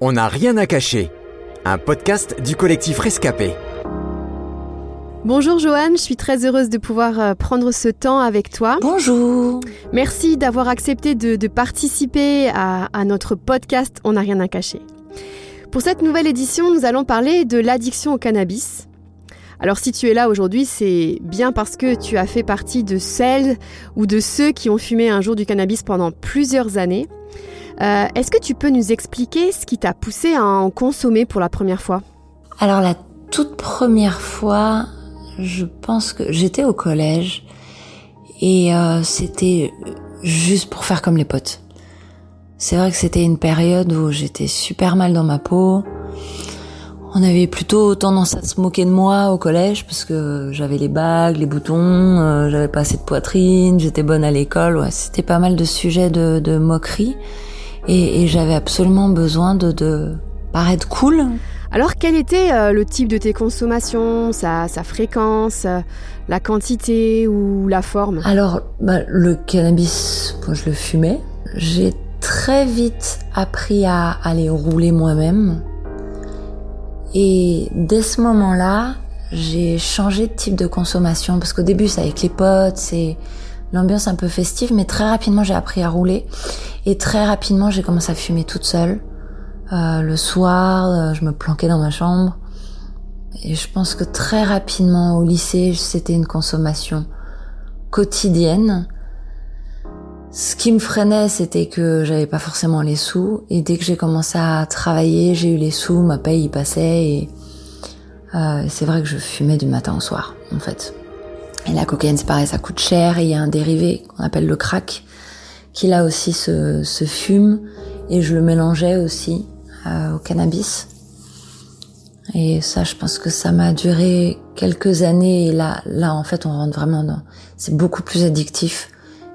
On n'a rien à cacher. Un podcast du collectif Rescapé. Bonjour Joanne, je suis très heureuse de pouvoir euh, prendre ce temps avec toi. Bonjour. Merci d'avoir accepté de, de participer à, à notre podcast On n'a rien à cacher. Pour cette nouvelle édition, nous allons parler de l'addiction au cannabis. Alors si tu es là aujourd'hui, c'est bien parce que tu as fait partie de celles ou de ceux qui ont fumé un jour du cannabis pendant plusieurs années. Euh, Est-ce que tu peux nous expliquer ce qui t'a poussé à en consommer pour la première fois? Alors la toute première fois, je pense que j'étais au collège et euh, c'était juste pour faire comme les potes. C'est vrai que c'était une période où j'étais super mal dans ma peau. On avait plutôt tendance à se moquer de moi au collège parce que j'avais les bagues, les boutons, euh, j'avais pas assez de poitrine, j'étais bonne à l'école. Ouais, c'était pas mal de sujets de, de moquerie et, et j'avais absolument besoin de, de paraître cool. Alors quel était euh, le type de tes consommations, sa, sa fréquence, euh, la quantité ou la forme? Alors, bah, le cannabis, moi, je le fumais. J'ai très vite appris à aller rouler moi-même. Et dès ce moment-là, j'ai changé de type de consommation parce qu'au début, c'est avec les potes, c'est l'ambiance un peu festive, mais très rapidement, j'ai appris à rouler et très rapidement, j'ai commencé à fumer toute seule. Euh, le soir, euh, je me planquais dans ma chambre. Et je pense que très rapidement au lycée, c'était une consommation quotidienne. Ce qui me freinait, c'était que j'avais pas forcément les sous. Et dès que j'ai commencé à travailler, j'ai eu les sous, ma paye y passait. Et euh, c'est vrai que je fumais du matin au soir, en fait. Et la cocaïne, c'est pareil, ça coûte cher. Et il y a un dérivé qu'on appelle le crack, qui là aussi se, se fume. Et je le mélangeais aussi euh, au cannabis. Et ça, je pense que ça m'a duré quelques années. Et là, là, en fait, on rentre vraiment dans. C'est beaucoup plus addictif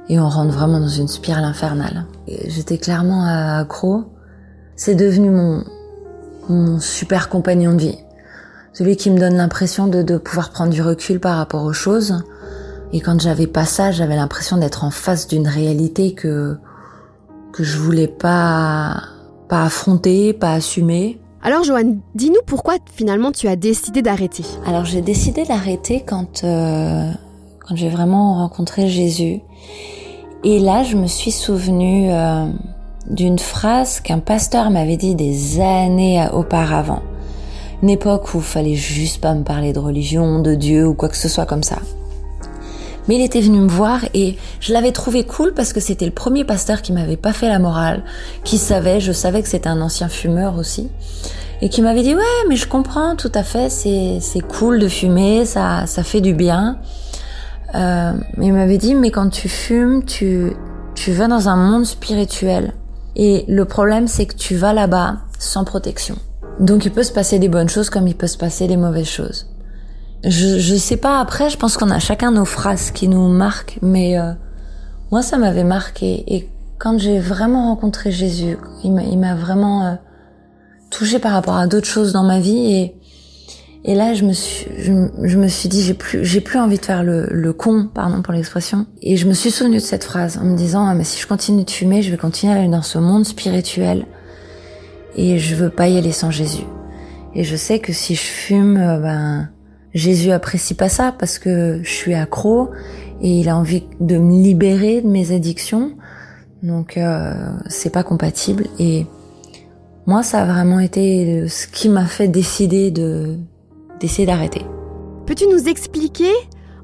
et on rentre vraiment dans une spirale infernale. J'étais clairement accro. C'est devenu mon mon super compagnon de vie, celui qui me donne l'impression de, de pouvoir prendre du recul par rapport aux choses. Et quand j'avais pas ça, j'avais l'impression d'être en face d'une réalité que que je voulais pas pas affronter, pas assumer. Alors Joanne, dis-nous pourquoi finalement tu as décidé d'arrêter. Alors j'ai décidé d'arrêter quand euh, quand j'ai vraiment rencontré Jésus. Et là, je me suis souvenue euh, d'une phrase qu'un pasteur m'avait dit des années auparavant. Une époque où fallait juste pas me parler de religion, de Dieu ou quoi que ce soit comme ça. Mais il était venu me voir et je l'avais trouvé cool parce que c'était le premier pasteur qui m'avait pas fait la morale, qui savait, je savais que c'était un ancien fumeur aussi, et qui m'avait dit ouais mais je comprends tout à fait, c'est c'est cool de fumer, ça ça fait du bien. Euh, il m'avait dit mais quand tu fumes, tu tu vas dans un monde spirituel et le problème c'est que tu vas là-bas sans protection. Donc il peut se passer des bonnes choses comme il peut se passer des mauvaises choses. Je, je sais pas, après, je pense qu'on a chacun nos phrases qui nous marquent, mais euh, moi, ça m'avait marqué. Et quand j'ai vraiment rencontré Jésus, il m'a- vraiment euh, touché par rapport à d'autres choses dans ma vie. Et, et là, je me suis, je, me suis dit, j'ai plus, j'ai plus envie de faire le, le con, pardon pour l'expression. Et je me suis souvenue de cette phrase en me disant, ah, mais si je continue de fumer, je vais continuer à aller dans ce monde spirituel. Et je veux pas y aller sans Jésus. Et je sais que si je fume, euh, ben, Jésus apprécie pas ça parce que je suis accro et il a envie de me libérer de mes addictions. Donc euh, c'est pas compatible et moi ça a vraiment été ce qui m'a fait décider de d'essayer d'arrêter. Peux-tu nous expliquer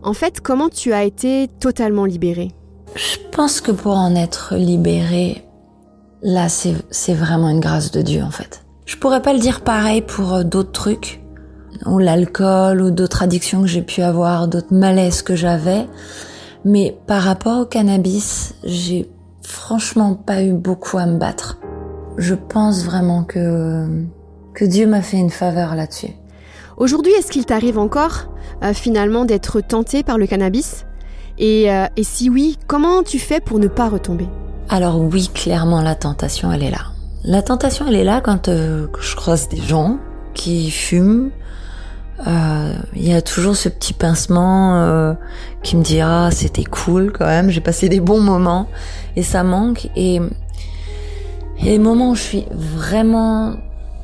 en fait comment tu as été totalement libérée? Je pense que pour en être libéré, là c'est vraiment une grâce de Dieu en fait. Je pourrais pas le dire pareil pour euh, d'autres trucs ou l'alcool ou d'autres addictions que j'ai pu avoir, d'autres malaises que j'avais. Mais par rapport au cannabis, j'ai franchement pas eu beaucoup à me battre. Je pense vraiment que, que Dieu m'a fait une faveur là-dessus. Aujourd'hui, est-ce qu'il t'arrive encore euh, finalement d'être tenté par le cannabis? Et, euh, et si oui, comment tu fais pour ne pas retomber? Alors oui, clairement, la tentation, elle est là. La tentation, elle est là quand euh, je croise des gens qui fument, euh, il y a toujours ce petit pincement euh, qui me dit ah c'était cool quand même j'ai passé des bons moments et ça manque et Et les moments où je suis vraiment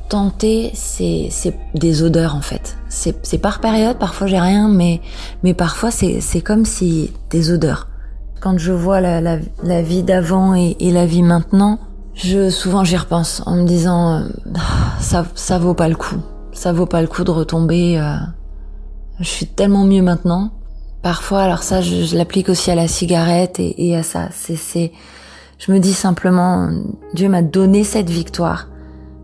tentée, c'est des odeurs en fait. C'est par période, parfois j'ai rien, mais mais parfois c'est comme si des odeurs. Quand je vois la vie d'avant et, la vie maintenant, je souvent j'y repense en me disant euh, ça ça vaut pas le coup. Ça vaut pas le coup de retomber. euh, je suis tellement mieux maintenant. Parfois, alors ça, je, je l'applique aussi à la cigarette et, et à ça. C'est, c'est, je me dis simplement, Dieu m'a donné cette victoire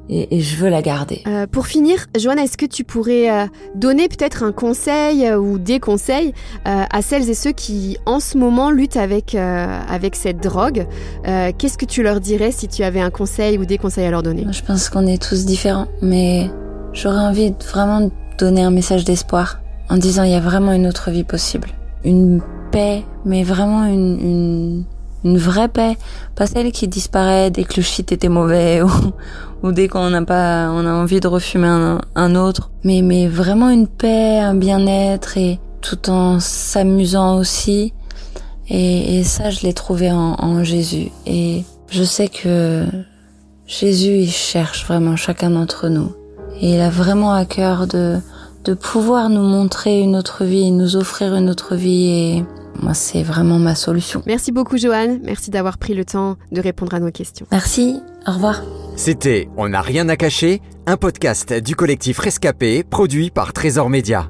et, et je veux la garder. Euh, pour finir, Joanne, est-ce que tu pourrais euh, donner peut-être un conseil euh, ou des conseils euh, à celles et ceux qui, en ce moment, luttent avec, euh, avec cette drogue Euh, Qu'est-ce que tu leur dirais si tu avais un conseil ou des conseils à leur donner? Moi, Je pense qu'on est tous différents, mais j'aurais envie de vraiment donner un message d'espoir en disant il y a vraiment une autre vie possible. Une paix, mais vraiment une, une, une vraie paix. Pas celle qui disparaît dès que le shit était mauvais ou, dès qu'on n'a pas, on a envie de refumer un, un autre. Mais, mais vraiment une paix, un bien-être et tout en s'amusant aussi. Et, et ça, je l'ai trouvé en, en Jésus. Et je sais que Jésus, il cherche vraiment chacun d'entre nous. Et il a vraiment à cœur de, de pouvoir nous montrer une autre vie, nous offrir une autre vie. Et moi, c'est vraiment ma solution. Merci beaucoup, Joanne. Merci d'avoir pris le temps de répondre à nos questions. Merci, au revoir. C'était On n'a rien à cacher, un podcast du collectif Rescapé produit par Trésor Média.